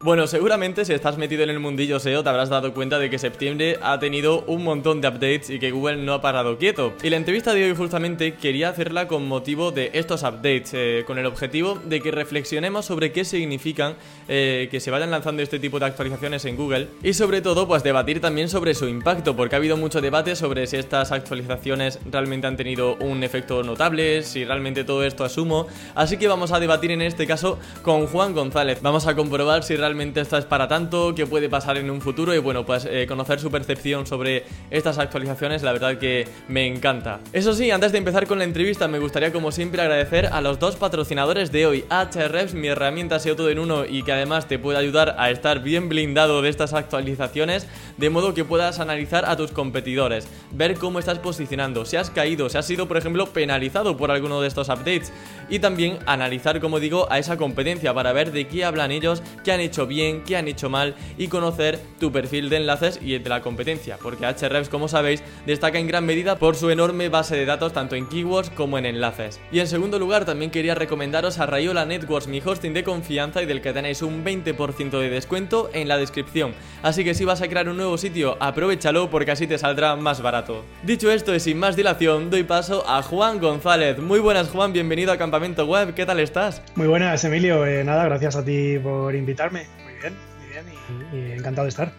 Bueno, seguramente si estás metido en el mundillo SEO te habrás dado cuenta de que septiembre ha tenido un montón de updates y que Google no ha parado quieto. Y la entrevista de hoy justamente quería hacerla con motivo de estos updates, eh, con el objetivo de que reflexionemos sobre qué significan eh, que se vayan lanzando este tipo de actualizaciones en Google y sobre todo pues debatir también sobre su impacto, porque ha habido mucho debate sobre si estas actualizaciones realmente han tenido un efecto notable, si realmente todo esto es humo. Así que vamos a debatir en este caso con Juan González. Vamos a comprobar si realmente realmente esto es para tanto, qué puede pasar en un futuro y bueno, pues eh, conocer su percepción sobre estas actualizaciones, la verdad que me encanta. Eso sí, antes de empezar con la entrevista, me gustaría como siempre agradecer a los dos patrocinadores de hoy, Ahrefs, mi herramienta SEO todo en uno y que además te puede ayudar a estar bien blindado de estas actualizaciones, de modo que puedas analizar a tus competidores, ver cómo estás posicionando, si has caído, si has sido por ejemplo penalizado por alguno de estos updates y también analizar, como digo, a esa competencia para ver de qué hablan ellos, qué han hecho bien, qué han hecho mal y conocer tu perfil de enlaces y de la competencia, porque Ahrefs, como sabéis, destaca en gran medida por su enorme base de datos tanto en keywords como en enlaces. Y en segundo lugar, también quería recomendaros a Rayola Networks, mi hosting de confianza y del que tenéis un 20% de descuento en la descripción. Así que si vas a crear un nuevo sitio, aprovechalo porque así te saldrá más barato. Dicho esto y sin más dilación, doy paso a Juan González. Muy buenas Juan, bienvenido a Campamento Web, ¿qué tal estás? Muy buenas Emilio, eh, nada, gracias a ti por invitarme bien, muy bien y, encantado de estar.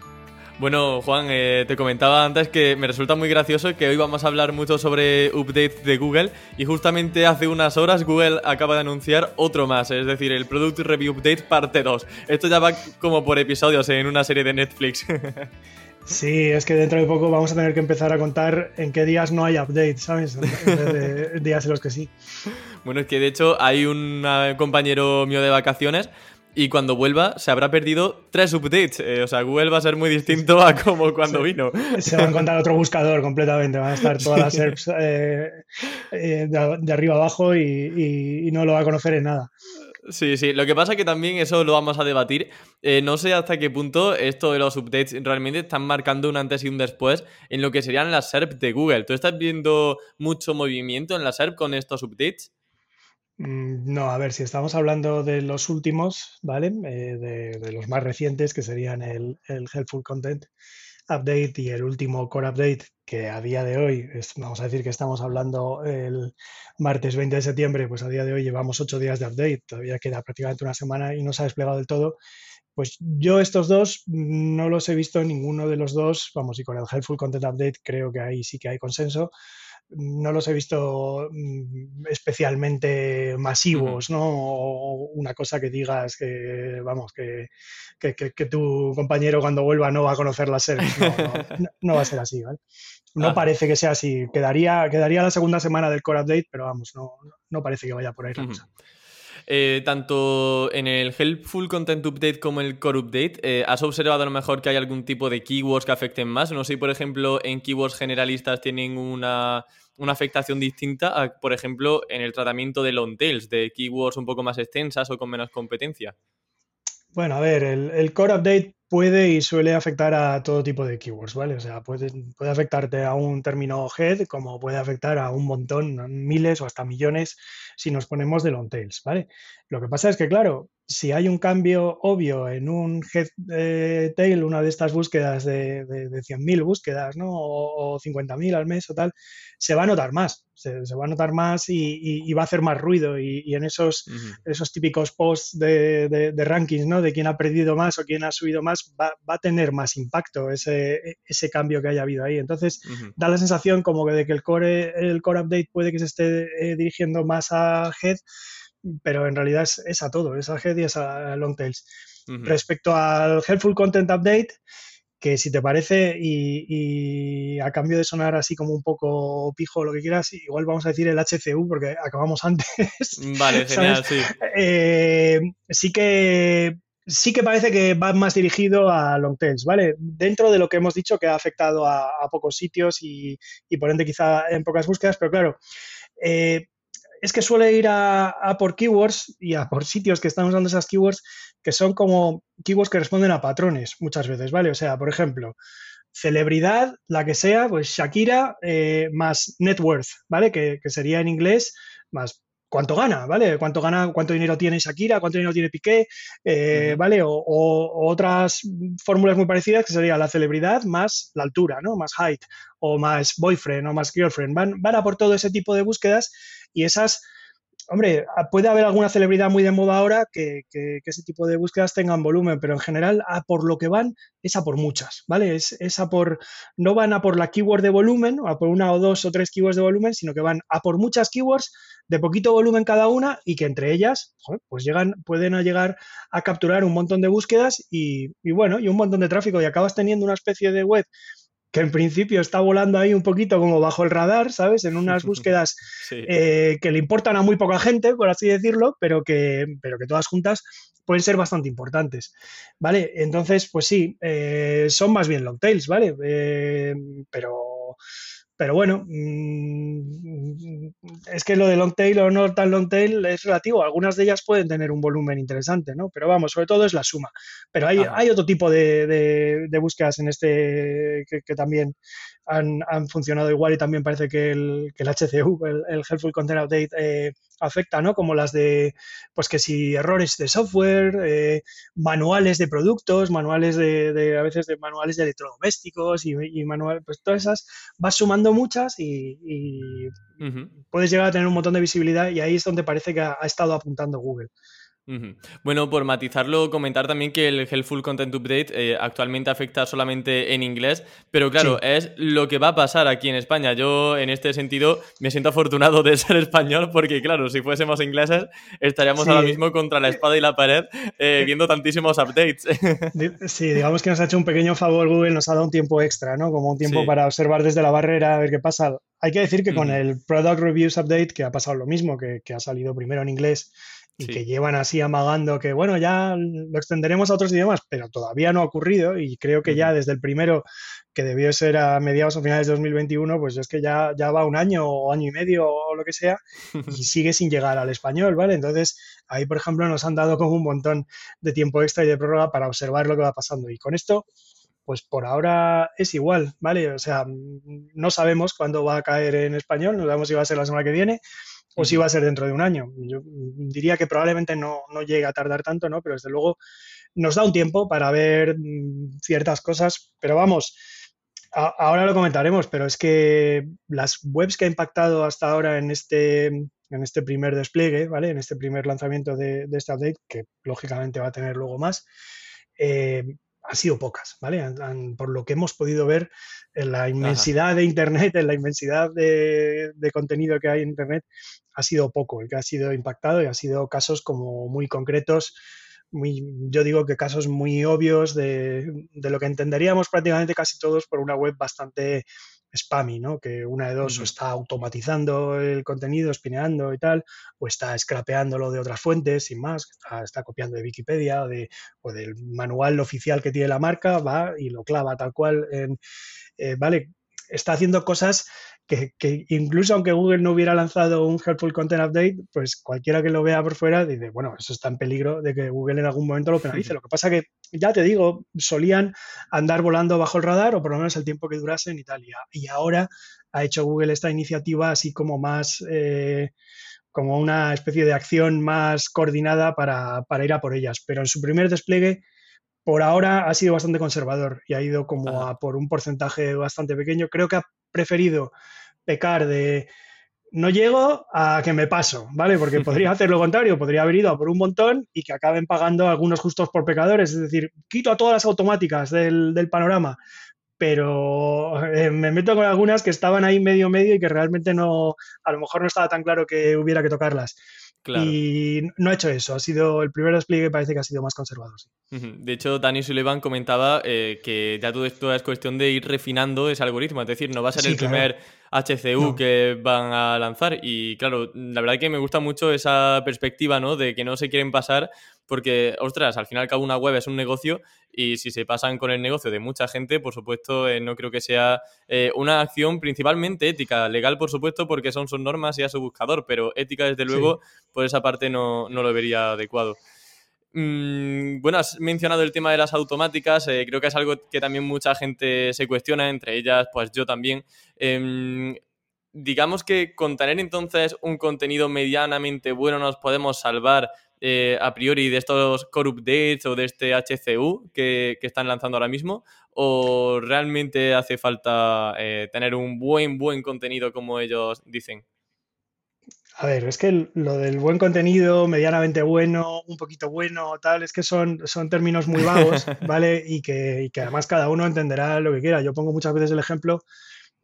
Bueno, Juan, eh, te comentaba antes que me resulta muy gracioso que hoy vamos a hablar mucho sobre updates de Google y justamente hace unas horas Google acaba de anunciar otro más, es decir, el Product Review Update parte 2. Esto ya va como por episodios en una serie de Netflix. Sí, es que dentro de poco vamos a tener que empezar a contar en qué días no hay update, ¿sabes? En vez de días en los que sí. Bueno, es que de hecho hay un compañero mío de vacaciones y cuando vuelva se habrá perdido tres updates. Eh, o sea, Google va a ser muy distinto a como cuando vino. Se va a encontrar otro buscador completamente. Van a estar todas las SERPs eh, eh, de, arriba abajo y, no lo va a conocer en nada. Sí, sí. Lo que pasa es que también eso lo vamos a debatir. no sé hasta qué punto esto de los updates realmente están marcando un antes y un después en lo que serían las SERP de Google. ¿Tú estás viendo mucho movimiento en la SERP con estos updates? Mm, no, a ver, si estamos hablando de los últimos, ¿vale? Eh, de, los más recientes, que serían el, Helpful Content Update y el último Core Update, que a día de hoy, vamos a decir que estamos hablando el martes 20 de septiembre, pues a día de hoy llevamos ocho días de update, todavía queda prácticamente una semana y no se ha desplegado del todo. Pues yo estos dos no los he visto ninguno de los dos, vamos, y con el Helpful Content Update creo que ahí sí que hay consenso no los he visto mm, especialmente masivos, ¿no? O una cosa que digas que, vamos, que, que, tu compañero cuando vuelva no va a conocer la serie. No, va a ser así, ¿vale? No ah. parece que sea así. Quedaría, quedaría la segunda semana del Core Update, pero vamos, no, no parece que vaya por ahí la cosa. Eh, tanto en el Helpful Content Update como el Core Update, eh, ¿has observado a lo mejor que hay algún tipo de keywords que afecten más? No sé, por ejemplo, en keywords generalistas tienen una, afectación distinta por ejemplo, en el tratamiento de long tails, de keywords un poco más extensas o con menos competencia. Bueno, a ver, el, Core Update puede y suele afectar a todo tipo de keywords, ¿vale? O sea, puede, afectarte a un término head como puede afectar a un montón, miles o hasta millones si nos ponemos de long tails, ¿vale? Lo que pasa es que, claro, si hay un cambio obvio en un head eh, tail, una de estas búsquedas de, de, 100.000 búsquedas, ¿no? O, 50.000 al mes o tal, se va a notar más, se, va a notar más y, va a hacer más ruido. Y, en esos, esos típicos posts de, rankings, ¿no? De quién ha perdido más o quién ha subido más, va, a tener más impacto ese, ese, cambio que haya habido ahí. Entonces, da la sensación como que de que el core, el core update puede que se esté eh, dirigiendo más a head pero en realidad es, a todo, es a head y es a long tails. Respecto al Helpful Content Update, que si te parece, y, a cambio de sonar así como un poco pijo o lo que quieras, igual vamos a decir el HCU porque acabamos antes. Vale, genial, sí. Eh, sí que sí que parece que va más dirigido a long tails, ¿vale? Dentro de lo que hemos dicho que ha afectado a, pocos sitios y, por ende quizá en pocas búsquedas, pero claro, eh, es que suele ir a, por keywords y a por sitios que están usando esas keywords que son como keywords que responden a patrones muchas veces, ¿vale? O sea, por ejemplo, celebridad, la que sea, pues Shakira eh, más net worth, ¿vale? Que, sería en inglés más cuánto gana, ¿vale? Cuánto gana, cuánto dinero tiene Shakira, cuánto dinero tiene Piqué, eh, ¿vale? O, otras fórmulas muy parecidas que sería la celebridad más la altura, ¿no? Más height, o más boyfriend, o más girlfriend. Van, van a por todo ese tipo de búsquedas y esas hombre, puede haber alguna celebridad muy de moda ahora que, ese tipo de búsquedas tengan volumen, pero en general, a por lo que van es a por muchas, ¿vale? Es, a por, no van a por la keyword de volumen, a por una o dos o tres keywords de volumen, sino que van a por muchas keywords de poquito volumen cada una y que entre ellas, pues llegan, pueden llegar a capturar un montón de búsquedas y, y bueno, y un montón de tráfico y acabas teniendo una especie de web que en principio está volando ahí un poquito como bajo el radar, ¿sabes? En unas búsquedas eh, que le importan a muy poca gente, por así decirlo, pero que, pero que todas juntas pueden ser bastante importantes, ¿vale? Entonces, pues sí, eh, son más bien long tails, ¿vale? Eh, pero pero bueno, mm, es que lo de long tail o no tan long tail es relativo. Algunas de ellas pueden tener un volumen interesante, ¿no? Pero vamos, sobre todo es la suma. Pero hay, hay otro tipo de, búsquedas en este que, también han, funcionado igual y también parece que el, que el HCU, el, Helpful Content Update, eh, afecta, ¿no? Como las de, pues que si errores de software, eh, manuales de productos, manuales de, a veces de manuales de electrodomésticos y, y manual, pues todas esas vas sumando muchas y, puedes llegar a tener un montón de visibilidad y ahí es donde parece que ha estado apuntando Google. Bueno, por matizarlo, comentar también que el Helpful Content Update eh, actualmente afecta solamente en inglés, pero claro, es lo que va a pasar aquí en España. Yo, en este sentido, me siento afortunado de ser español porque, claro, si fuésemos ingleses, estaríamos ahora mismo contra la espada y la pared eh, viendo tantísimos updates. sí, digamos que nos ha hecho un pequeño favor Google, nos ha dado un tiempo extra, ¿no? Como un tiempo para observar desde la barrera, a ver qué pasa. Hay que decir que con el Product Reviews Update, que ha pasado lo mismo, que, que ha salido primero en inglés y que llevan así amagando que, bueno, ya lo extenderemos a otros idiomas, pero todavía no ha ocurrido y creo que ya desde el primero, que debió ser a mediados o finales de 2021, pues es que ya, ya va un año o año y medio o lo que sea y sigue sin llegar al español, ¿vale? Entonces, ahí, por ejemplo, nos han dado como un montón de tiempo extra y de prórroga para observar lo que va pasando. Y con esto, pues por ahora es igual, ¿vale? O sea, no sabemos cuándo va a caer en español, no sabemos si va a ser la semana que viene o si va a ser dentro de un año. Yo diría que probablemente no, no llegue a tardar tanto, ¿no? Pero desde luego nos da un tiempo para ver mm, ciertas cosas, pero vamos, ahora lo comentaremos, pero es que las webs que ha impactado hasta ahora en este, en este primer despliegue, ¿vale? En este primer lanzamiento de, de este update, que lógicamente va a tener luego más, eh, han sido pocas, ¿vale? por lo que hemos podido ver en la inmensidad de Internet, en la inmensidad de, contenido que hay en Internet, ha sido poco el que ha sido impactado y ha sido casos como muy concretos, muy, yo digo que casos muy obvios de, de lo que entenderíamos prácticamente casi todos por una web bastante spammy, ¿no? Que una de dos o está automatizando el contenido, espineando y tal, o está scrapeándolo de otras fuentes, sin más, está, copiando de Wikipedia o, de, o del manual oficial que tiene la marca, va y lo clava tal cual en, eh, ¿vale? Está haciendo cosas que, incluso aunque Google no hubiera lanzado un Helpful Content Update, pues cualquiera que lo vea por fuera dice, bueno, eso está en peligro de que Google en algún momento lo penalice. Lo que pasa que, ya te digo, solían andar volando bajo el radar o por lo menos el tiempo que durase en Italia. Y ahora ha hecho Google esta iniciativa así como más... Eh, como una especie de acción más coordinada para, ir a por ellas. Pero en su primer despliegue, por ahora ha sido bastante conservador y ha ido como a por un porcentaje bastante pequeño. Creo que ha preferido pecar de no llego a que me paso, ¿vale? Porque podría hacer lo contrario, podría haber ido a por un montón y que acaben pagando algunos justos por pecadores, es decir, quito a todas las automáticas del, panorama, pero eh, me meto con algunas que estaban ahí medio medio y que realmente no, a lo mejor no estaba tan claro que hubiera que tocarlas. Y no ha hecho eso, ha sido el primer despliegue parece que ha sido más conservador. De hecho, Danny Sullivan comentaba eh, que ya todo esto es cuestión de ir refinando ese algoritmo, es decir, no va a ser el primer HCU que van a lanzar. Y claro, la verdad que me gusta mucho esa perspectiva, ¿no? De que no se quieren pasar porque, ostras, al final cada una web es un negocio y si se pasan con el negocio de mucha gente, por supuesto, eh, no creo que sea eh, una acción principalmente ética, legal, por supuesto, porque son sus normas y a su buscador, pero ética, desde luego, por esa parte no, lo vería adecuado. Mm, bueno, has mencionado el tema de las automáticas, eh, creo que es algo que también mucha gente se cuestiona, entre ellas, pues yo también. Em, digamos que con tener entonces un contenido medianamente bueno nos podemos salvar eh, a priori de estos core updates o de este HCU que, están lanzando ahora mismo? ¿O realmente hace falta eh, tener un buen, buen contenido como ellos dicen? A ver, es que lo del buen contenido, medianamente bueno, un poquito bueno, tal, es que son, son términos muy vagos, ¿vale? Y que, y que además cada uno entenderá lo que quiera. Yo pongo muchas veces el ejemplo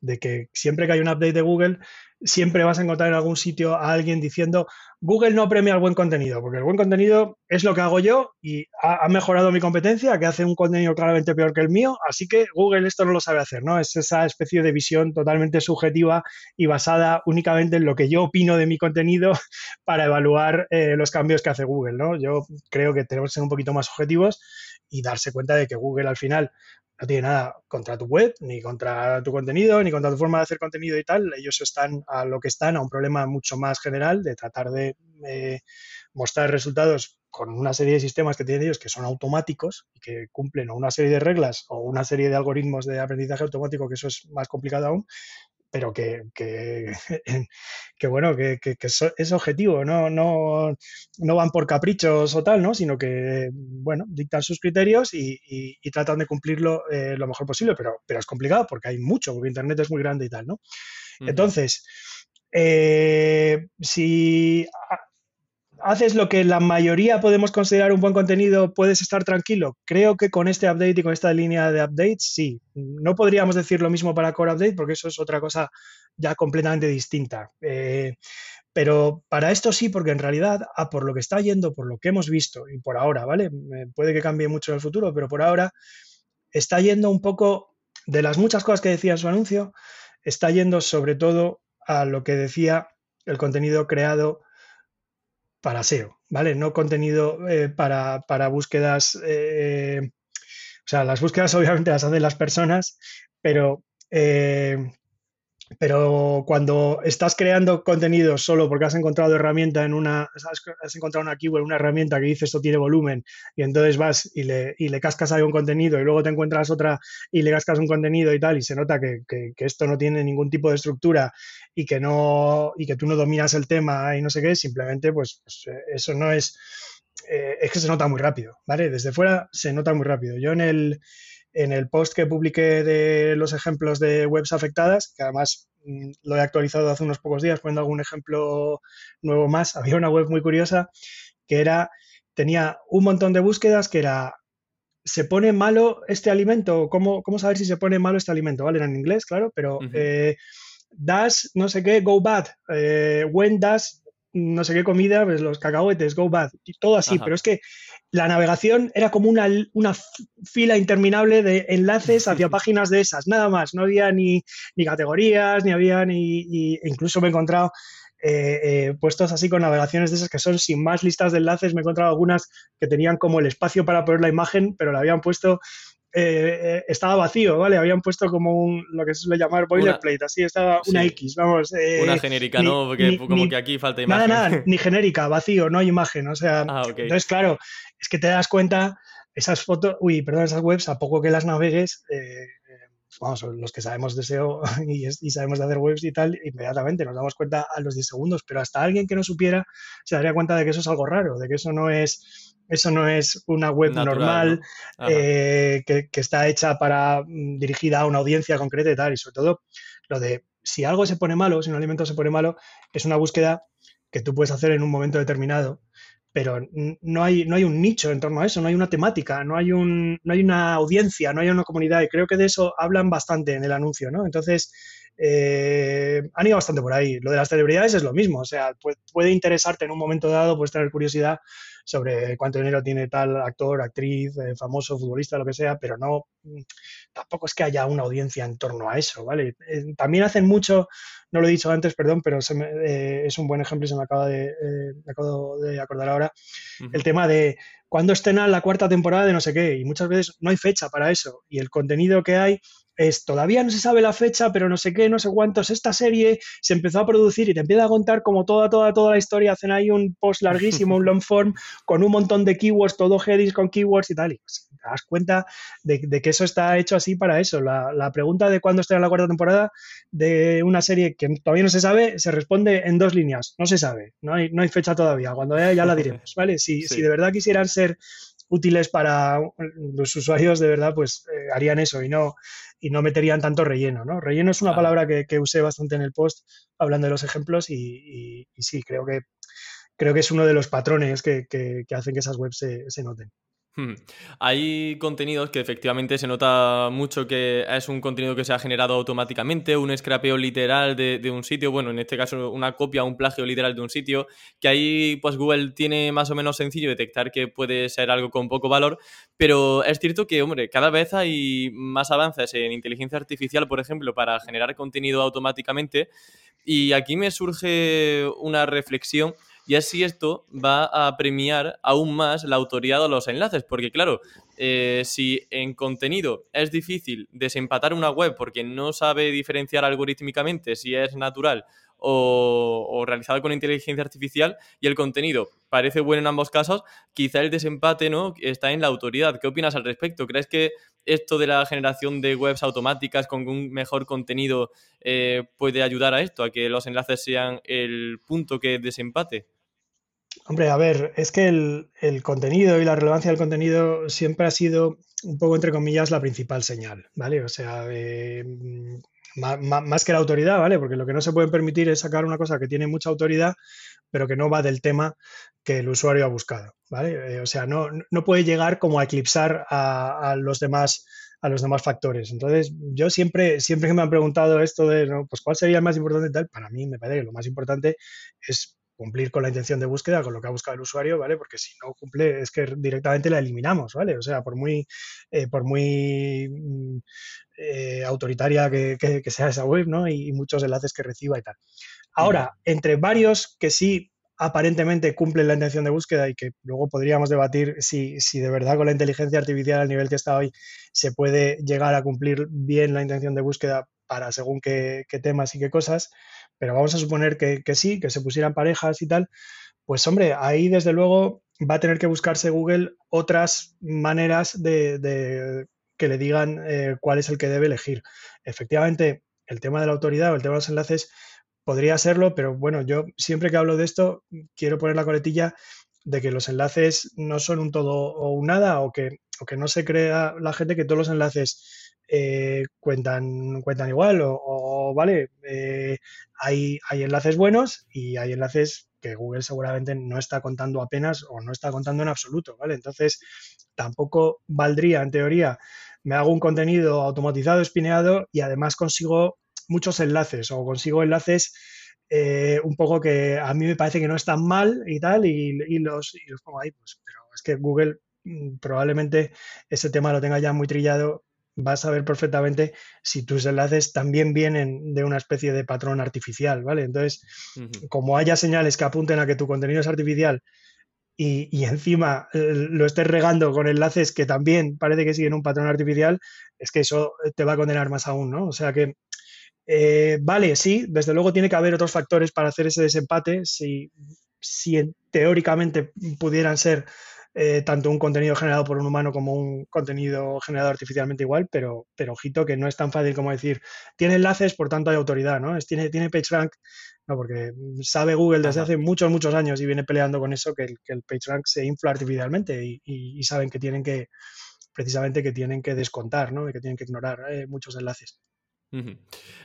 de que siempre que hay un update de Google, siempre vas a encontrar en algún sitio a alguien diciendo, Google no premia el buen contenido, porque el buen contenido es lo que hago yo y ha, mejorado mi competencia, que hace un contenido claramente peor que el mío, así que Google esto no lo sabe hacer, ¿no? Es esa especie de visión totalmente subjetiva y basada únicamente en lo que yo opino de mi contenido para evaluar eh, los cambios que hace Google, ¿no? Yo creo que tenemos que ser un poquito más objetivos y darse cuenta de que Google al final no tiene nada contra tu web, ni contra tu contenido, ni contra tu forma de hacer contenido y tal. Ellos están a lo que están, a un problema mucho más general de tratar de eh, mostrar resultados con una serie de sistemas que tienen ellos que son automáticos y que cumplen una serie de reglas o una serie de algoritmos de aprendizaje automático, que eso es más complicado aún, pero que, que, bueno, que, es objetivo, ¿no? No, no van por caprichos o tal, ¿no? Sino que, bueno, dictan sus criterios y, tratan de cumplirlo eh, lo mejor posible, pero, pero es complicado porque hay mucho, porque Internet es muy grande y tal, ¿no? Entonces, eh, si haces lo que la mayoría podemos considerar un buen contenido, puedes estar tranquilo. Creo que con este update y con esta línea de updates, sí. No podríamos decir lo mismo para Core Update porque eso es otra cosa ya completamente distinta. Eh, pero para esto sí, porque en realidad, a por lo que está yendo, por lo que hemos visto y por ahora, ¿vale? Puede que cambie mucho en el futuro, pero por ahora está yendo un poco de las muchas cosas que decía en su anuncio, está yendo sobre todo a lo que decía el contenido creado para SEO, ¿vale? No contenido eh, para, búsquedas, eh, o sea, las búsquedas obviamente las hacen las personas, pero eh, pero cuando estás creando contenido solo porque has encontrado herramienta en una, has, encontrado una keyword, una herramienta que dice esto tiene volumen, y entonces vas y le, y le cascas un contenido y luego te encuentras otra y le cascas un contenido y tal, y se nota que, esto no tiene ningún tipo de estructura y que no, y que tú no dominas el tema y no sé qué, simplemente pues, pues eh, eso no es, eh, es que se nota muy rápido, ¿vale? Desde fuera se nota muy rápido. Yo en el en el post que publiqué de los ejemplos de webs afectadas, que además mm, lo he actualizado hace unos pocos días poniendo algún ejemplo nuevo más, había una web muy curiosa que era, tenía un montón de búsquedas que era, ¿se pone malo este alimento? ¿Cómo, cómo saber si se pone malo este alimento? ¿Vale? Era en inglés, claro, pero eh, das, no sé qué, go bad, eh, when does no sé qué comida, pues los cacahuetes, go bad, y todo así, pero es que la navegación era como una, una, fila interminable de enlaces hacia páginas de esas, nada más, no había ni, ni categorías, ni había ni, incluso me he encontrado eh, eh, puestos así con navegaciones de esas que son sin más listas de enlaces, me he encontrado algunas que tenían como el espacio para poner la imagen, pero la habían puesto eh, estaba vacío, ¿vale? Habían puesto como un, lo que se suele llamar boilerplate, así estaba una X, vamos. una genérica, ¿no? Porque como que aquí falta imagen. Nada, nada, ni genérica, vacío, no hay imagen, o sea. Ah, entonces, claro, es que te das cuenta, esas fotos, uy, perdón, esas webs, a poco que las navegues, eh, vamos, los que sabemos de SEO y, y, sabemos de hacer webs y tal, inmediatamente nos damos cuenta a los 10 segundos, pero hasta alguien que no supiera se daría cuenta de que eso es algo raro, de que eso no es eso no es una web normal eh, que, que, está hecha para mm, dirigida a una audiencia concreta y tal. Y sobre todo, lo de si algo se pone malo, si un alimento se pone malo, es una búsqueda que tú puedes hacer en un momento determinado pero no hay, no hay un nicho en torno a eso, no hay una temática, no hay, un, no hay una audiencia, no hay una comunidad, y creo que de eso hablan bastante en el anuncio, ¿no? Entonces, eh, han ido bastante por ahí. Lo de las celebridades es lo mismo, o sea, puede, interesarte en un momento dado, puedes tener curiosidad sobre cuánto dinero tiene tal actor, actriz, eh, famoso, futbolista, lo que sea, pero no, tampoco es que haya una audiencia en torno a eso, ¿vale? Eh, también hacen mucho, no lo he dicho antes, perdón, pero es un buen ejemplo y se me acaba de, acabo de acordar ahora, el tema de cuándo estrenan la cuarta temporada de no sé qué, y muchas veces no hay fecha para eso, y el contenido que hay es todavía no se sabe la fecha, pero no sé qué, no sé cuántos. Esta serie se empezó a producir y te empieza a contar como toda, toda, toda la historia. Hacen ahí un post larguísimo, un long form, con un montón de keywords, todo headies con keywords y tal. Y te das cuenta de, que eso está hecho así para eso. La, la pregunta de cuándo estará la cuarta temporada de una serie que todavía no se sabe se responde en dos líneas. No se sabe, no hay, no hay fecha todavía. Cuando haya ya la diremos, ¿vale? Si, si de verdad quisieran ser útiles para los usuarios, de verdad, pues eh, harían eso y no, y no meterían tanto relleno, ¿no? Relleno es una palabra que, usé bastante en el post hablando de los ejemplos y, sí, creo que, creo que es uno de los patrones que, hacen que esas webs se noten. Hmm. Hay contenidos que efectivamente se nota mucho que es un contenido que se ha generado automáticamente, un scrapeo literal de, un sitio, bueno, en este caso una copia un plagio literal de un sitio, que ahí pues Google tiene más o menos sencillo detectar que puede ser algo con poco valor, pero es cierto que, hombre, cada vez hay más avances en inteligencia artificial, por ejemplo, para generar contenido automáticamente, y aquí me surge una reflexión y así esto va a premiar aún más la autoridad de los enlaces, porque claro, eh, si en contenido es difícil desempatar una web porque no sabe diferenciar algorítmicamente si es natural o, realizado con inteligencia artificial y el contenido parece bueno en ambos casos, quizá el desempate ¿no? está en la autoridad. ¿Qué opinas al respecto? ¿Crees que esto de la generación de webs automáticas con un mejor contenido eh, puede ayudar a esto, a que los enlaces sean el punto que desempate? Hombre, a ver, es que el, contenido y la relevancia del contenido siempre ha sido un poco, entre comillas, la principal señal, ¿vale? O sea, mm, más, que la autoridad, ¿vale? Porque lo que no se puede permitir es sacar una cosa que tiene mucha autoridad, pero que no va del tema que el usuario ha buscado, ¿vale? Eh, o sea, no, puede llegar como a eclipsar a, los demás a los demás factores. Entonces, yo siempre, siempre que me han preguntado esto de, pues, ¿cuál sería el más importante tal? Para mí me parece que lo más importante es cumplir con la intención de búsqueda, con lo que ha buscado el usuario, ¿vale? Porque si no cumple es que directamente la eliminamos, ¿vale? O sea, por muy, eh, por muy mm, eh, autoritaria que, sea esa web, ¿no? Y, muchos enlaces que reciba y tal. Ahora, entre varios que sí aparentemente cumplen la intención de búsqueda y que luego podríamos debatir si, si de verdad con la inteligencia artificial al nivel que está hoy se puede llegar a cumplir bien la intención de búsqueda para según qué, qué temas y qué cosas, pero vamos a suponer que, sí, que se pusieran parejas y tal, pues hombre, ahí desde luego va a tener que buscarse Google otras maneras de, que le digan eh, cuál es el que debe elegir. Efectivamente, el tema de la autoridad o el tema de los enlaces podría serlo, pero bueno, yo siempre que hablo de esto quiero poner la coletilla de que los enlaces no son un todo o un nada o que, o que no se crea la gente que todos los enlaces eh, cuentan, cuentan igual o, vale, eh, hay, hay enlaces buenos y hay enlaces que Google seguramente no está contando apenas o no está contando en absoluto, ¿vale? Entonces, tampoco valdría, en teoría, me hago un contenido automatizado, espineado y además consigo muchos enlaces o consigo enlaces eh, un poco que a mí me parece que no están mal y tal y, los, y los pongo ahí, pues, pero es que Google mm, probablemente ese tema lo tenga ya muy trillado vas a ver perfectamente si tus enlaces también vienen de una especie de patrón artificial, ¿vale? Entonces, como haya señales que apunten a que tu contenido es artificial y, encima eh, lo estés regando con enlaces que también parece que siguen un patrón artificial, es que eso te va a condenar más aún, ¿no? O sea que, eh, vale, sí, desde luego tiene que haber otros factores para hacer ese desempate, si, si teóricamente pudieran ser eh, tanto un contenido generado por un humano como un contenido generado artificialmente igual, pero, pero ojito que no es tan fácil como decir, tiene enlaces, por tanto hay autoridad, ¿no? Es, tiene, tiene PageRank, no, porque sabe Google desde hace muchos, muchos años y viene peleando con eso, que el, que el PageRank se infla artificialmente y, saben que tienen que, precisamente que tienen que descontar, ¿no? Y que tienen que ignorar eh, muchos enlaces.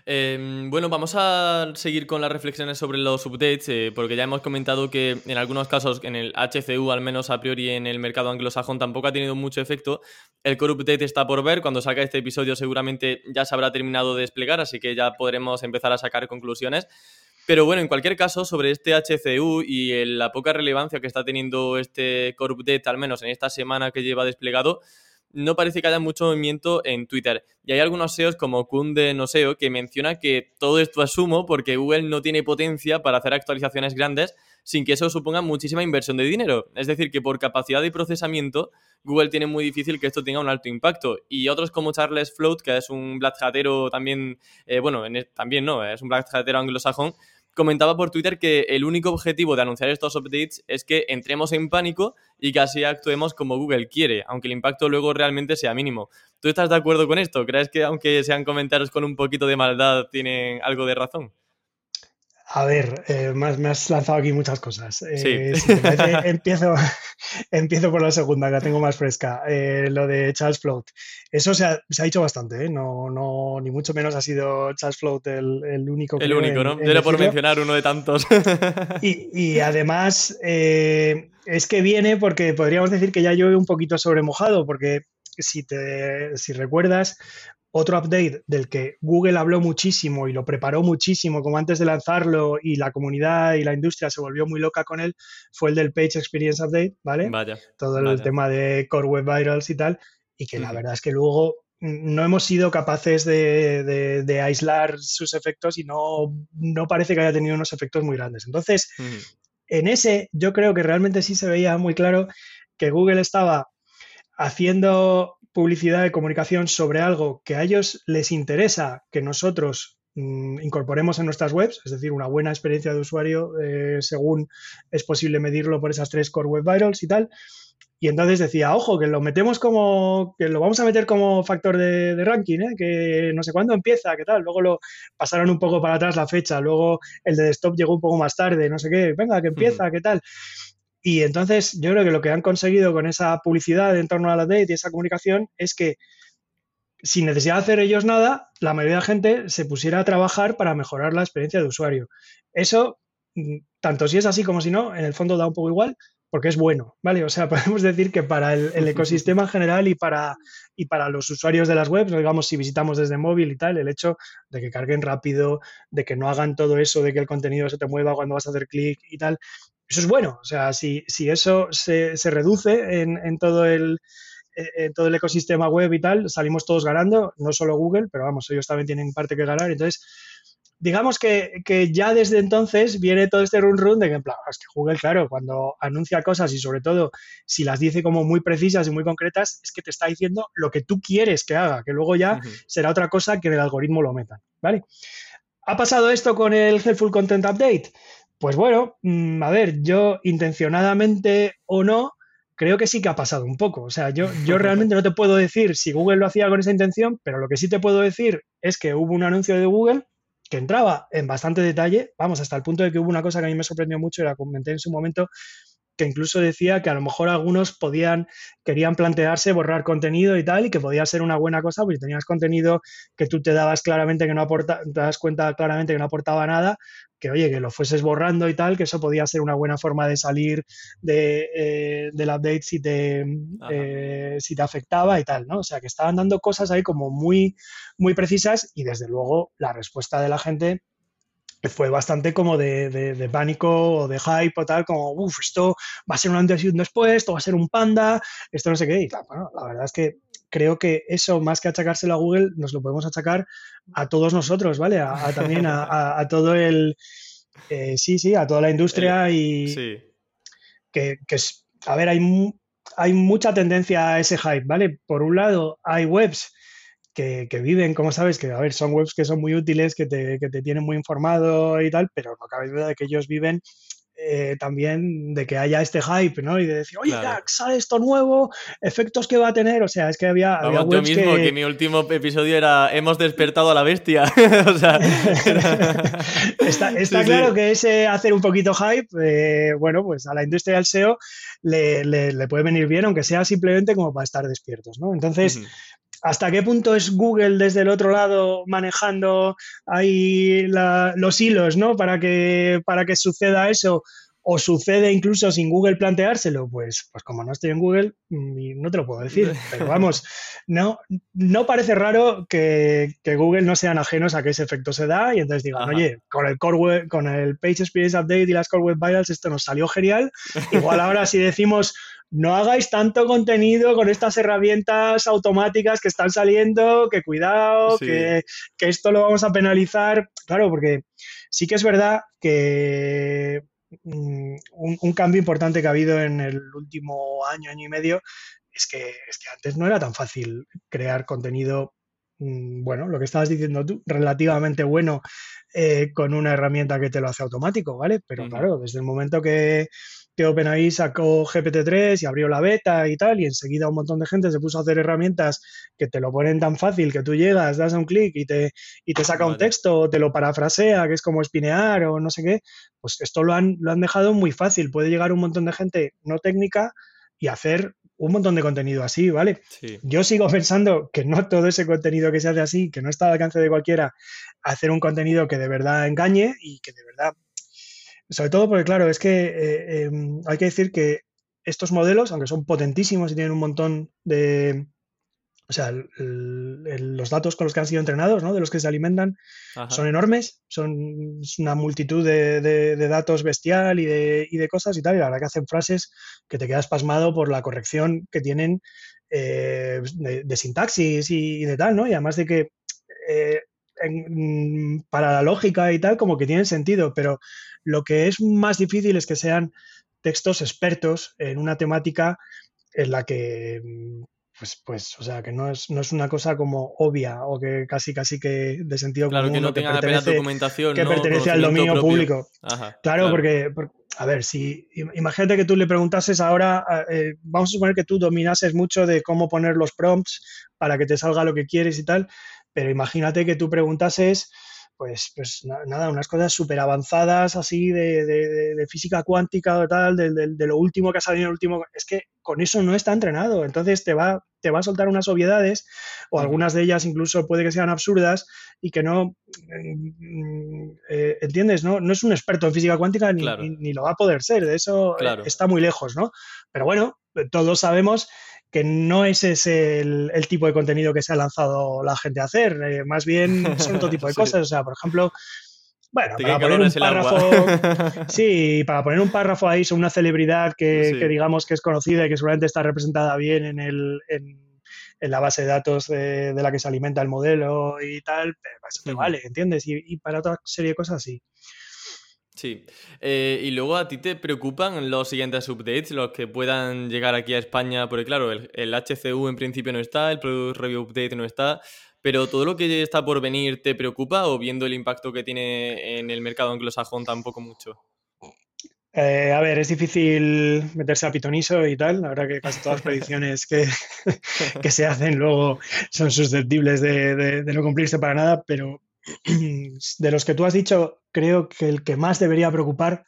Em, bueno, vamos a seguir con las reflexiones sobre los updates, eh, porque ya hemos comentado que en algunos casos, en el HCU, al menos a priori en el mercado anglosajón, tampoco ha tenido mucho efecto. El core update está por ver, cuando salga este episodio seguramente ya se habrá terminado de desplegar, así que ya podremos empezar a sacar conclusiones. Pero bueno, en cualquier caso, sobre este HCU y la poca relevancia que está teniendo este core update, al menos en esta semana que lleva desplegado, no parece que haya mucho movimiento en Twitter. Y hay algunos SEOs como Kunde No SEO que menciona que todo esto es sumo porque Google no tiene potencia para hacer actualizaciones grandes sin que eso suponga muchísima inversión de dinero. Es decir, que por capacidad de procesamiento, Google tiene muy difícil que esto tenga un alto impacto. Y otros como Charles Float, que es un black hatero también, eh, bueno, también no, es un black hatero anglosajón, comentaba por Twitter que el único objetivo de anunciar estos updates es que entremos en pánico y que así actuemos como Google quiere, aunque el impacto luego realmente sea mínimo. ¿Tú estás de acuerdo con esto? ¿Crees que aunque sean comentarios con un poquito de maldad, tienen algo de razón? A ver, eh, me, has, lanzado aquí muchas cosas. Eh, empiezo, empiezo por la segunda, que la tengo más fresca. Eh, lo de Charles Float. Eso se ha, se ha dicho bastante, no, no, ni mucho menos ha sido Charles Float el, el único. El único, ¿no? Por mencionar uno de tantos. Y, y además, es que viene porque podríamos decir que ya llueve un poquito sobre mojado, porque si, te, si recuerdas, otro update del que Google habló muchísimo y lo preparó muchísimo, como antes de lanzarlo, y la comunidad y la industria se volvió muy loca con él, fue el del Page Experience Update, ¿vale? Vaya. Todo el tema de Core Web Vitals y tal, y que la verdad es que luego no hemos sido capaces de, aislar sus efectos y no, no, parece que haya tenido unos efectos muy grandes. Entonces, en ese yo creo que realmente sí se veía muy claro que Google estaba haciendo publicidad de comunicación sobre algo que a ellos les interesa que nosotros mm, incorporemos en nuestras webs, es decir, una buena experiencia de usuario eh, según es posible medirlo por esas tres core web virals y tal. Y entonces decía, ojo, que lo metemos como, que lo vamos a meter como factor de, ranking, ¿eh? que no sé cuándo empieza, qué tal. Luego lo pasaron un poco para atrás la fecha, luego el de desktop llegó un poco más tarde, no sé qué, venga, que empieza, qué tal. Y entonces yo creo que lo que han conseguido con esa publicidad en torno a la date y esa comunicación es que sin necesidad de hacer ellos nada, la mayoría de la gente se pusiera a trabajar para mejorar la experiencia de usuario. Eso, mm, tanto si es así como si no, en el fondo da un poco igual porque es bueno, ¿vale? O sea, podemos decir que para el, ecosistema en general y para, y para los usuarios de las webs, digamos, si visitamos desde móvil y tal, el hecho de que carguen rápido, de que no hagan todo eso, de que el contenido se te mueva cuando vas a hacer clic y tal, eso es bueno. O sea, si, eso se, reduce en, todo el, en todo el ecosistema web y tal, salimos todos ganando, no solo Google, pero vamos, ellos también tienen parte que ganar. Entonces, digamos que, ya desde entonces viene todo este run run de que, en plan, es que Google, claro, cuando anuncia cosas y sobre todo si las dice como muy precisas y muy concretas, es que te está diciendo lo que tú quieres que haga, que luego ya será otra cosa que en el algoritmo lo metan, ¿vale? ¿Ha pasado esto con el Helpful Content Update? Pues bueno, mm, a ver, yo intencionadamente o no, creo que sí que ha pasado un poco. O sea, yo, yo realmente no te puedo decir si Google lo hacía con esa intención, pero lo que sí te puedo decir es que hubo un anuncio de Google que entraba en bastante detalle, vamos, hasta el punto de que hubo una cosa que a mí me sorprendió mucho y la comenté en su momento, que incluso decía que a lo mejor algunos podían, querían plantearse borrar contenido y tal, y que podía ser una buena cosa, porque tenías contenido que tú te dabas claramente que no aporta, te das cuenta claramente que no aportaba nada, que oye, que lo fueses borrando y tal, que eso podía ser una buena forma de salir de, eh, del update si te, eh, si te afectaba y tal, ¿no? O sea, que estaban dando cosas ahí como muy, muy precisas y desde luego la respuesta de la gente fue bastante como de, pánico o de hype o tal, como, uff, esto va a ser un antes y un después, esto va a ser un panda, esto no sé qué. Y bueno, la verdad es que creo que eso, más que achacárselo a Google, nos lo podemos achacar a todos nosotros, ¿vale? A, también a, todo el... Eh, sí, sí, a toda la industria y... Sí. Que, que, a ver, hay, hay mucha tendencia a ese hype, ¿vale? Por un lado, hay webs que, viven, como sabes, que a ver, son webs que son muy útiles, que te, que te tienen muy informado y tal, pero no cabe duda de que ellos viven eh, también de que haya este hype, ¿no? Y de decir, oye, sale esto nuevo, efectos que va a tener. O sea, es que había. había yo mismo, que... mi último episodio era Hemos despertado a la bestia. o sea. está, claro que ese hacer un poquito hype, eh, bueno, pues a la industria del SEO le, le, puede venir bien, aunque sea simplemente como para estar despiertos, ¿no? Entonces. ¿Hasta qué punto es Google desde el otro lado manejando ahí los hilos, ¿no? Para que, para que suceda eso. O sucede incluso sin Google planteárselo, pues, pues como no estoy en Google, mm, no te lo puedo decir. Pero vamos, no, no parece raro que, Google no sean ajenos a que ese efecto se da y entonces digan, oye, con el core con el Page Experience Update y las Core Web Vitals esto nos salió genial. Igual ahora si decimos no hagáis tanto contenido con estas herramientas automáticas que están saliendo, que cuidado, que, esto lo vamos a penalizar. Claro, porque sí que es verdad que mm, un, cambio importante que ha habido en el último año, año y medio, es que, es que antes no era tan fácil crear contenido, mm, bueno, lo que estabas diciendo tú, relativamente bueno eh, con una herramienta que te lo hace automático, ¿vale? Pero claro, desde el momento que que OpenAI sacó GPT-3 y abrió la beta y tal, y enseguida un montón de gente se puso a hacer herramientas que te lo ponen tan fácil que tú llegas, das un clic y te, y te saca un texto, o te lo parafrasea, que es como espinear o no sé qué, pues esto lo han, lo han dejado muy fácil. Puede llegar un montón de gente no técnica y hacer un montón de contenido así, ¿vale? Yo sigo pensando que no todo ese contenido que se hace así, que no está al alcance de cualquiera, hacer un contenido que de verdad engañe y que de verdad sobre todo porque, claro, es que eh, em, hay que decir que estos modelos, aunque son potentísimos y tienen un montón de, o sea, los datos con los que han sido entrenados, ¿no? de los que se alimentan, son enormes, son una multitud de, datos bestial y de, cosas y tal, y la verdad que hacen frases que te quedas pasmado por la corrección que tienen eh, de, sintaxis y, de tal, ¿no? Y además de que eh, para la lógica y tal, como que tienen sentido, pero lo que es más difícil es que sean textos expertos en una temática en la que, pues, pues, o sea, que no es, no es una cosa como obvia o que casi, casi que de sentido claro, que no tenga apenas documentación, que pertenece al dominio público. claro, Porque, a ver, si imagínate que tú le preguntases ahora, eh, vamos a suponer que tú dominases mucho de cómo poner los prompts para que te salga lo que quieres y tal, pero imagínate que tú preguntases pues, pues nada, unas cosas súper avanzadas así de, física cuántica o tal, de, lo último que ha salido en el último, es que con eso no está entrenado, entonces te va, te va a soltar unas obviedades o algunas de ellas incluso puede que sean absurdas y que no, mm, eh, ¿entiendes? No, no es un experto en física cuántica ni, ni, lo va a poder ser, de eso está muy lejos, ¿no? Pero bueno, todos sabemos que no ese es el, tipo de contenido que se ha lanzado la gente a hacer, eh, más bien son otro tipo de cosas. O sea, por ejemplo, bueno, para poner un párrafo. sí, para poner un párrafo ahí sobre una celebridad que, digamos que es conocida y que seguramente está representada bien en, el, en, la base de datos de, la que se alimenta el modelo y tal, pues eso vale, ¿entiendes? Y, y, para otra serie de cosas sí. Sí. Eh, y luego a ti te preocupan los siguientes updates, los que puedan llegar aquí a España, porque claro, el, HCU en principio no está, el Product Review Update no está, pero todo lo que está por venir te preocupa o viendo el impacto que tiene en el mercado anglosajón tampoco mucho. Eh, a ver, es difícil meterse a pitoniso y tal. La verdad que casi todas las predicciones que, que se hacen luego son susceptibles de, no cumplirse para nada, pero de los que tú has dicho, creo que el que más debería preocupar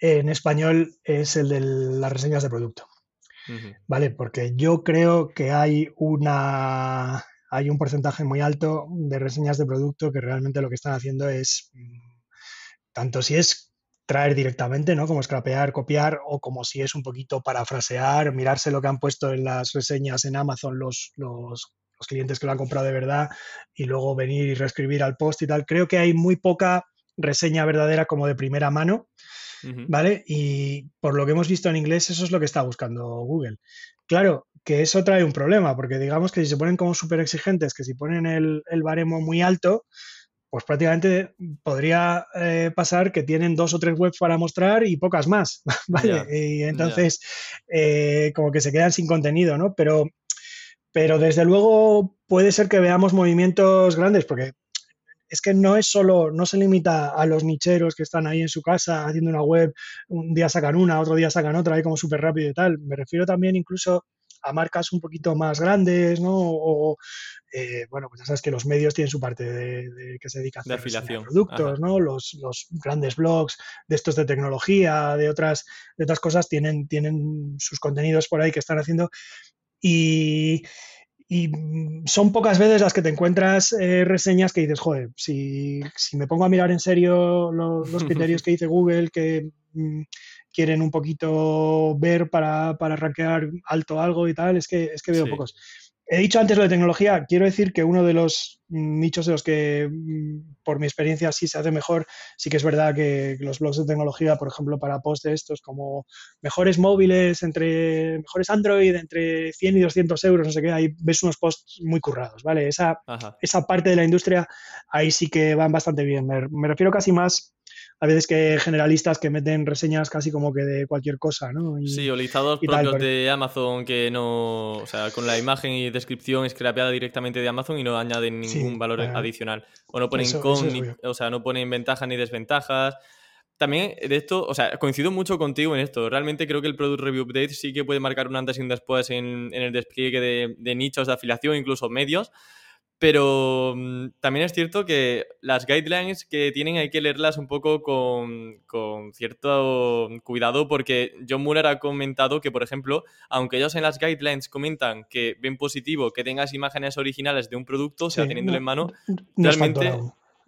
en español es el de las reseñas de producto. ¿Vale? Porque yo creo que hay una hay un porcentaje muy alto de reseñas de producto que realmente lo que están haciendo es mm, tanto si es traer directamente, ¿no? Como scrapear, copiar, o como si es un poquito parafrasear, mirarse lo que han puesto en las reseñas en Amazon los, los clientes que lo han comprado de verdad y luego venir y reescribir al post y tal. Creo que hay muy poca reseña verdadera como de primera mano, ¿vale? Y por lo que hemos visto en inglés, eso es lo que está buscando Google. Claro, que eso trae un problema, porque digamos que si se ponen como súper exigentes, que si ponen el, baremo muy alto, pues prácticamente podría eh, pasar que tienen dos o tres webs para mostrar y pocas más, ¿vale? y entonces, eh, como que se quedan sin contenido, ¿no? Pero pero desde luego puede ser que veamos movimientos grandes, porque es que no es solo, no se limita a los nicheros que están ahí en su casa haciendo una web, un día sacan una, otro día sacan otra, ahí como súper rápido y tal. Me refiero también incluso a marcas un poquito más grandes, ¿no? O, eh, bueno, pues ya sabes que los medios tienen su parte de, que se dedica a hacer productos, ¿no? Los, los, grandes blogs de estos de tecnología, de otras, de otras cosas, tienen, tienen sus contenidos por ahí que están haciendo y, mm, son pocas veces las que te encuentras eh, reseñas que dices, joder, si, me pongo a mirar en serio los, criterios que dice Google, que mm, quieren un poquito ver para, para rankear alto algo y tal, es que, es que veo pocos. He dicho antes lo de tecnología, quiero decir que uno de los nichos de los que, mm, por mi experiencia, sí se hace mejor, sí que es verdad que los blogs de tecnología, por ejemplo, para post de estos, como mejores móviles, entre mejores Android, entre 100 y 200 euros, no sé qué, ahí ves unos posts muy currados, ¿vale? Esa, esa parte de la industria, ahí sí que van bastante bien. Me, refiero casi más a veces que generalistas que meten reseñas casi como que de cualquier cosa, ¿no? sí, o listados propios de Amazon que no, o sea, con la imagen y descripción scrapeada directamente de Amazon y no añaden ningún valor adicional. O no ponen con, o sea, no ponen ventajas ni desventajas. También de esto, o sea, coincido mucho contigo en esto. Realmente creo que el Product Review Update sí que puede marcar un antes y un después en, el despliegue de, de nichos de afiliación, incluso medios. Pero mm, también es cierto que las guidelines que tienen hay que leerlas un poco con, cierto cuidado porque John Muller ha comentado que, por ejemplo, aunque ellos en las guidelines comentan que ven positivo que tengas imágenes originales de un producto, o sea, teniéndolo en mano, realmente...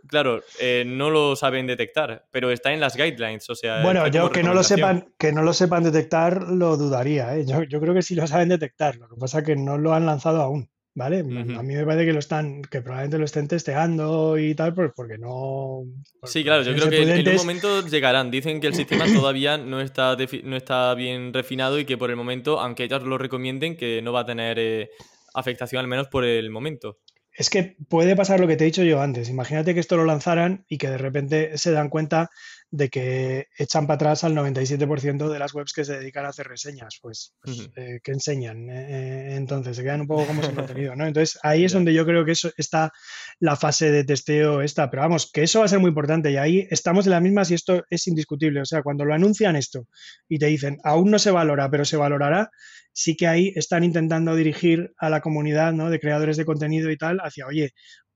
Claro, eh, no lo saben detectar, pero está en las guidelines, o sea. Bueno, yo que no lo sepan, que no lo sepan detectar, lo dudaría. ¿eh? Yo, yo, creo que sí lo saben detectar. Lo que pasa es que no lo han lanzado aún. ¿Vale? A mí me parece que lo están, que probablemente lo estén testeando y tal, pues porque no. sí, claro, yo creo que en un momento llegarán. Dicen que el sistema todavía no está, no está bien refinado y que por el momento, aunque ellos lo recomienden, que no va a tener eh, afectación al menos por el momento. Es que puede pasar lo que te he dicho yo antes. Imagínate que esto lo lanzaran y que de repente se dan cuenta de que echan para atrás al 97% de las webs que se dedican a hacer reseñas, pues, pues eh, que enseñan. Eh, eh, entonces, se quedan un poco como sin contenido, ¿no? Entonces, ahí es donde yo creo que eso está la fase de testeo esta, pero vamos, que eso va a ser muy importante y ahí estamos en la misma si esto es indiscutible. O sea, cuando lo anuncian esto y te dicen, aún no se valora, pero se valorará, sí que ahí están intentando dirigir a la comunidad ¿no? de creadores de contenido y tal hacia, oye,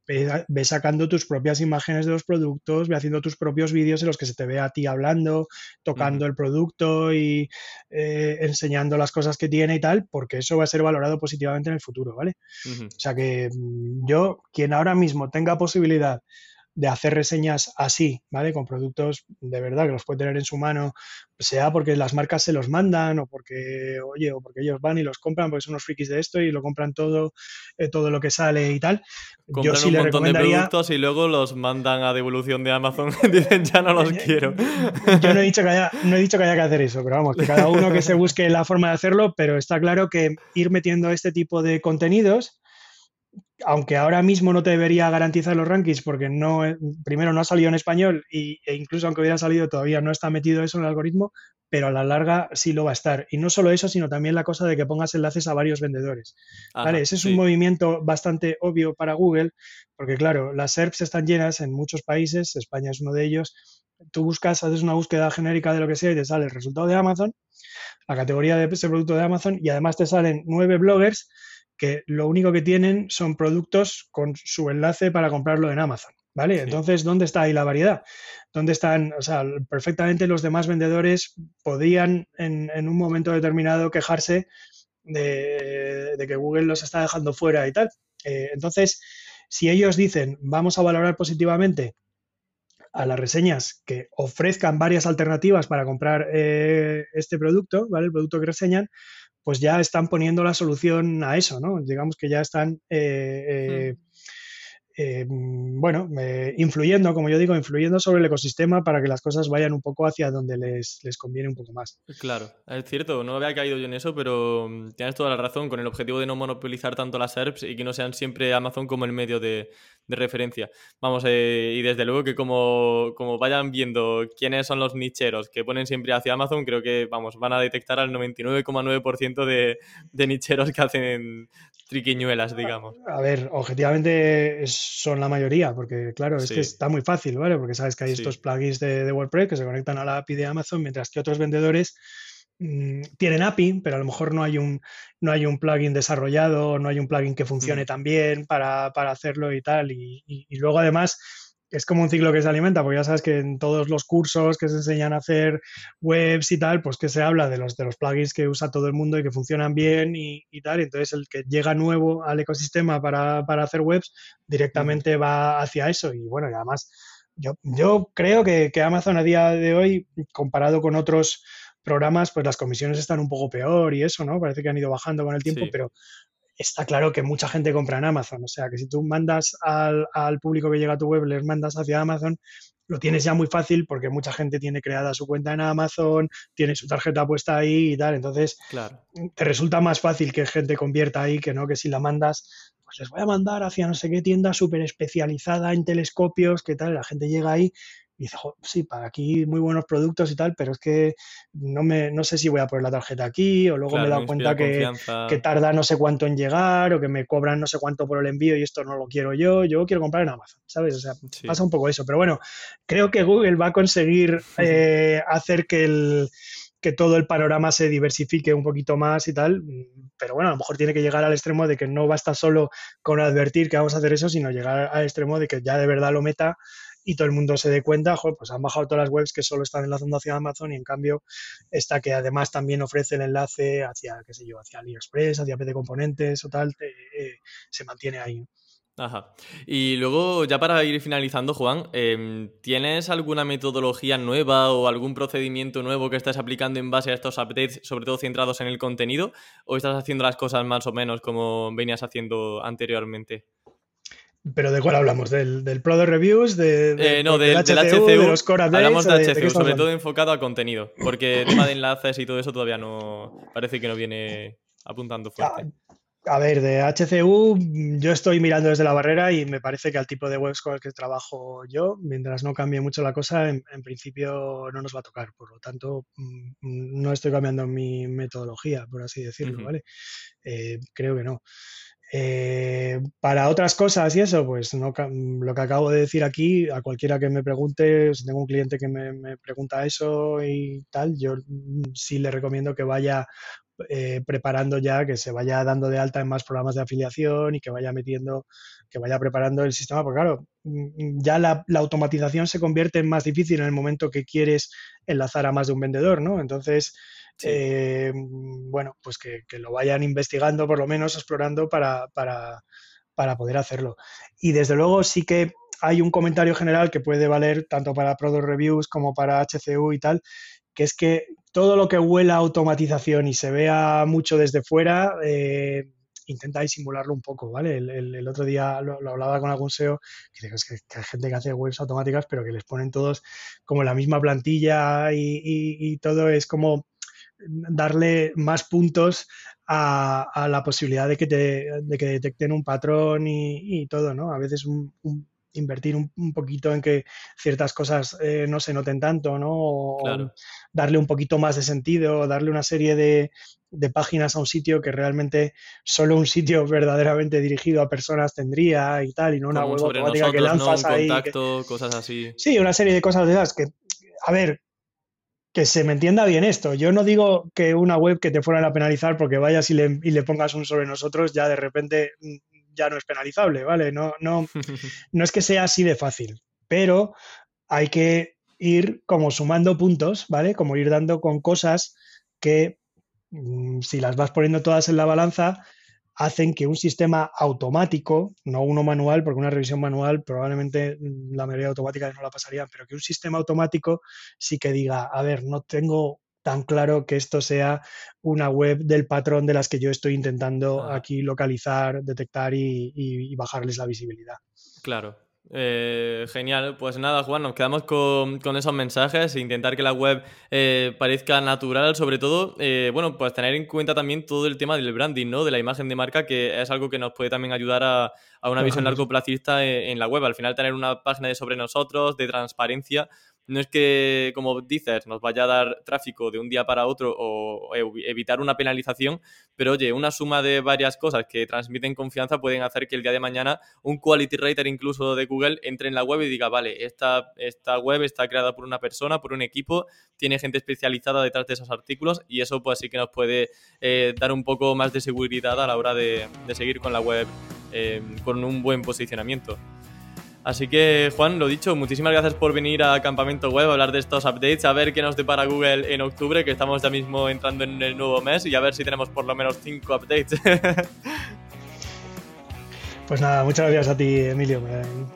ve, sacando tus propias imágenes de los productos, ve haciendo tus propios vídeos en los que se te ve a ti hablando, tocando el producto y eh, enseñando las cosas que tiene y tal, porque eso va a ser valorado positivamente en el futuro, ¿vale? O sea que mm, yo, quien ahora mismo tenga posibilidad de hacer reseñas así, ¿vale? Con productos de verdad que los puede tener en su mano, sea porque las marcas se los mandan o porque, oye, o porque ellos van y los compran porque son unos frikis de esto y lo compran todo, eh, todo lo que sale y tal. Compran yo sí un le montón de productos y luego los mandan a devolución de Amazon y dicen ya no los quiero. Yo no he dicho que haya, no he dicho que haya que hacer eso, pero vamos, que cada uno que se busque la forma de hacerlo, pero está claro que ir metiendo este tipo de contenidos aunque ahora mismo no te debería garantizar los rankings porque no, eh, primero no ha salido en español y, e incluso aunque hubiera salido todavía no está metido eso en el algoritmo, pero a la larga sí lo va a estar. Y no solo eso, sino también la cosa de que pongas enlaces a varios vendedores. ¿vale? Ese es un movimiento bastante obvio para Google, porque claro, las SERPs están llenas en muchos países, España es uno de ellos. Tú buscas, haces una búsqueda genérica de lo que sea y te sale el resultado de Amazon, la categoría de ese producto de Amazon, y además te salen nueve bloggers que lo único que tienen son productos con su enlace para comprarlo en Amazon. ¿Vale? Entonces, ¿dónde está ahí la variedad? ¿Dónde están? O sea, perfectamente los demás vendedores podían en, un momento determinado quejarse de, que Google los está dejando fuera y tal. Eh, entonces, si ellos dicen vamos a valorar positivamente a las reseñas que ofrezcan varias alternativas para comprar eh, este producto, ¿vale? El producto que reseñan, pues ya están poniendo la solución a eso, ¿no? Digamos que ya están eh, eh, mm. Eh, bueno, influyendo, como yo digo, influyendo sobre el ecosistema para que las cosas vayan un poco hacia donde les, conviene un poco más. Claro, es cierto, no había caído yo en eso, pero mm, tienes toda la razón, con el objetivo de no monopolizar tanto las SERPs y que no sean siempre Amazon como el medio de, referencia. Vamos, eh, y desde luego que como, como vayan viendo quiénes son los nicheros que ponen siempre hacia Amazon, creo que, vamos, van a detectar al 99,9% de, de nicheros que hacen triquiñuelas, digamos. A ver, objetivamente son la mayoría, porque claro, es que está muy fácil, ¿vale? Porque sabes que hay estos plugins de, WordPress que se conectan a la API de Amazon, mientras que otros vendedores tienen API, pero a lo mejor no hay un, no hay un plugin desarrollado, no hay un plugin que funcione tan bien para, hacerlo y tal. y luego además es como un ciclo que se alimenta, porque ya sabes que en todos los cursos que se enseñan a hacer webs y tal, pues que se habla de los, de los plugins que usa todo el mundo y que funcionan bien y, tal. Entonces el que llega nuevo al ecosistema para, hacer webs directamente va hacia eso. Y bueno, y además yo, yo creo que, Amazon a día de hoy, comparado con otros programas, pues las comisiones están un poco peor y eso, ¿no? Parece que han ido bajando con el tiempo, pero está claro que mucha gente compra en Amazon. O sea, que si tú mandas al, público que llega a tu web, les mandas hacia Amazon, lo tienes ya muy fácil porque mucha gente tiene creada su cuenta en Amazon, tiene su tarjeta puesta ahí y tal. Entonces, te resulta más fácil que gente convierta ahí que no que si la mandas, pues les voy a mandar hacia no sé qué tienda súper especializada en telescopios, que tal, la gente llega ahí y dice, sí, para aquí muy buenos productos y tal, pero es que no, me, no sé si voy a poner la tarjeta aquí o luego me he dado cuenta que, que, tarda no sé cuánto en llegar o que me cobran no sé cuánto por el envío y esto no lo quiero yo, yo quiero comprar en Amazon, ¿sabes? O sea, pasa un poco eso, pero bueno, creo que Google va a conseguir eh, hacer que el que todo el panorama se diversifique un poquito más y tal, pero bueno, a lo mejor tiene que llegar al extremo de que no basta solo con advertir que vamos a hacer eso, sino llegar al extremo de que ya de verdad lo meta y todo el mundo se dé cuenta, pues han bajado todas las webs que solo están enlazando hacia Amazon y en cambio esta que además también ofrece el enlace hacia, qué sé yo, hacia AliExpress, hacia PC Componentes o tal, eh, se mantiene ahí. Ajá. Y luego, ya para ir finalizando, Juan, em, ¿tienes alguna metodología nueva o algún procedimiento nuevo que estés aplicando en base a estos updates, sobre todo centrados en el contenido? ¿O estás haciendo las cosas más o menos como venías haciendo anteriormente? ¿Pero de cuál hablamos? ¿Del, del Product Reviews? De, eh, no, del, HCU, de los Core Hablamos de, HCU, sobre todo enfocado a contenido, porque el tema de enlaces y todo eso todavía no... parece que no viene apuntando fuerte. A, ver, de HCU yo estoy mirando desde la barrera y me parece que al tipo de webs con el que trabajo yo, mientras no cambie mucho la cosa, en, principio no nos va a tocar. Por lo tanto, mm, no estoy cambiando mi metodología, por así decirlo, ¿vale? Eh, creo que no. Eh, para otras cosas y eso, pues no, lo que acabo de decir aquí, a cualquiera que me pregunte, si tengo un cliente que me, pregunta eso y tal, yo mm, sí le recomiendo que vaya eh, preparando ya, que se vaya dando de alta en más programas de afiliación y que vaya metiendo, que vaya preparando el sistema, porque claro, mm, ya la automatización se convierte en más difícil en el momento que quieres enlazar a más de un vendedor, ¿no? Entonces, eh, bueno, pues que, lo vayan investigando, por lo menos explorando para, para, poder hacerlo. Y desde luego sí que hay un comentario general que puede valer tanto para Product Reviews como para HCU y tal, que es que todo lo que huela a automatización y se vea mucho desde fuera, eh, intenta disimularlo un poco, ¿vale? El, otro día lo, hablaba con algún SEO, que, es que, hay gente que hace webs automáticas, pero que les ponen todos como la misma plantilla y todo es como darle más puntos a, la posibilidad de que, te, de que detecten un patrón y, todo, ¿no? A veces invertir un, poquito en que ciertas cosas eh, no se noten tanto, ¿no? O darle un poquito más de sentido, darle una serie de, páginas a un sitio que realmente solo un sitio verdaderamente dirigido a personas tendría y tal, y no una web automática que lanzas ahí. cosas así. Sí, una serie de cosas de esas que, a ver, que se me entienda bien esto. Yo no digo que una web que te fueran a penalizar porque vayas y le, y le pongas un sobre nosotros, ya de repente mm, ya no es penalizable, ¿vale? No, no, no es que sea así de fácil, pero hay que ir como sumando puntos, ¿vale? Como ir dando con cosas que mm, si las vas poniendo todas en la balanza, hacen que un sistema automático, no uno manual, porque una revisión manual probablemente la mayoría automática no la pasaría, pero que un sistema automático sí que diga, a ver, no tengo tan claro que esto sea una web del patrón de las que yo estoy intentando aquí localizar, detectar y bajarles la visibilidad. Claro, eh, genial, pues nada, Juan, nos quedamos con, esos mensajes e intentar que la web eh, parezca natural, sobre todo, eh, bueno, pues tener en cuenta también todo el tema del branding, ¿no? De la imagen de marca, que es algo que nos puede también ayudar a, una visión largo placista en, la web. Al final, tener una página de sobre nosotros, de transparencia, no es que, como dices, nos vaya a dar tráfico de un día para otro o evitar una penalización, pero oye, una suma de varias cosas que transmiten confianza pueden hacer que el día de mañana un quality rater incluso de Google entre en la web y diga, vale, esta, esta web está creada por una persona, por un equipo, tiene gente especializada detrás de esos artículos y eso pues sí que nos puede eh, dar un poco más de seguridad a la hora de, seguir con la web eh, con un buen posicionamiento. Así que, Juan, lo dicho, muchísimas gracias por venir a Campamento Web a hablar de estos updates, a ver qué nos depara Google en octubre, que estamos ya mismo entrando en el nuevo mes, y a ver si tenemos por lo menos cinco updates. Pues nada, muchas gracias a ti, Emilio.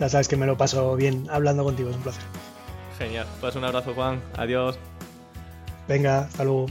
Ya sabes que me lo paso bien hablando contigo, es un placer. Genial. Pues un abrazo, Juan. Adiós. Venga, hasta luego.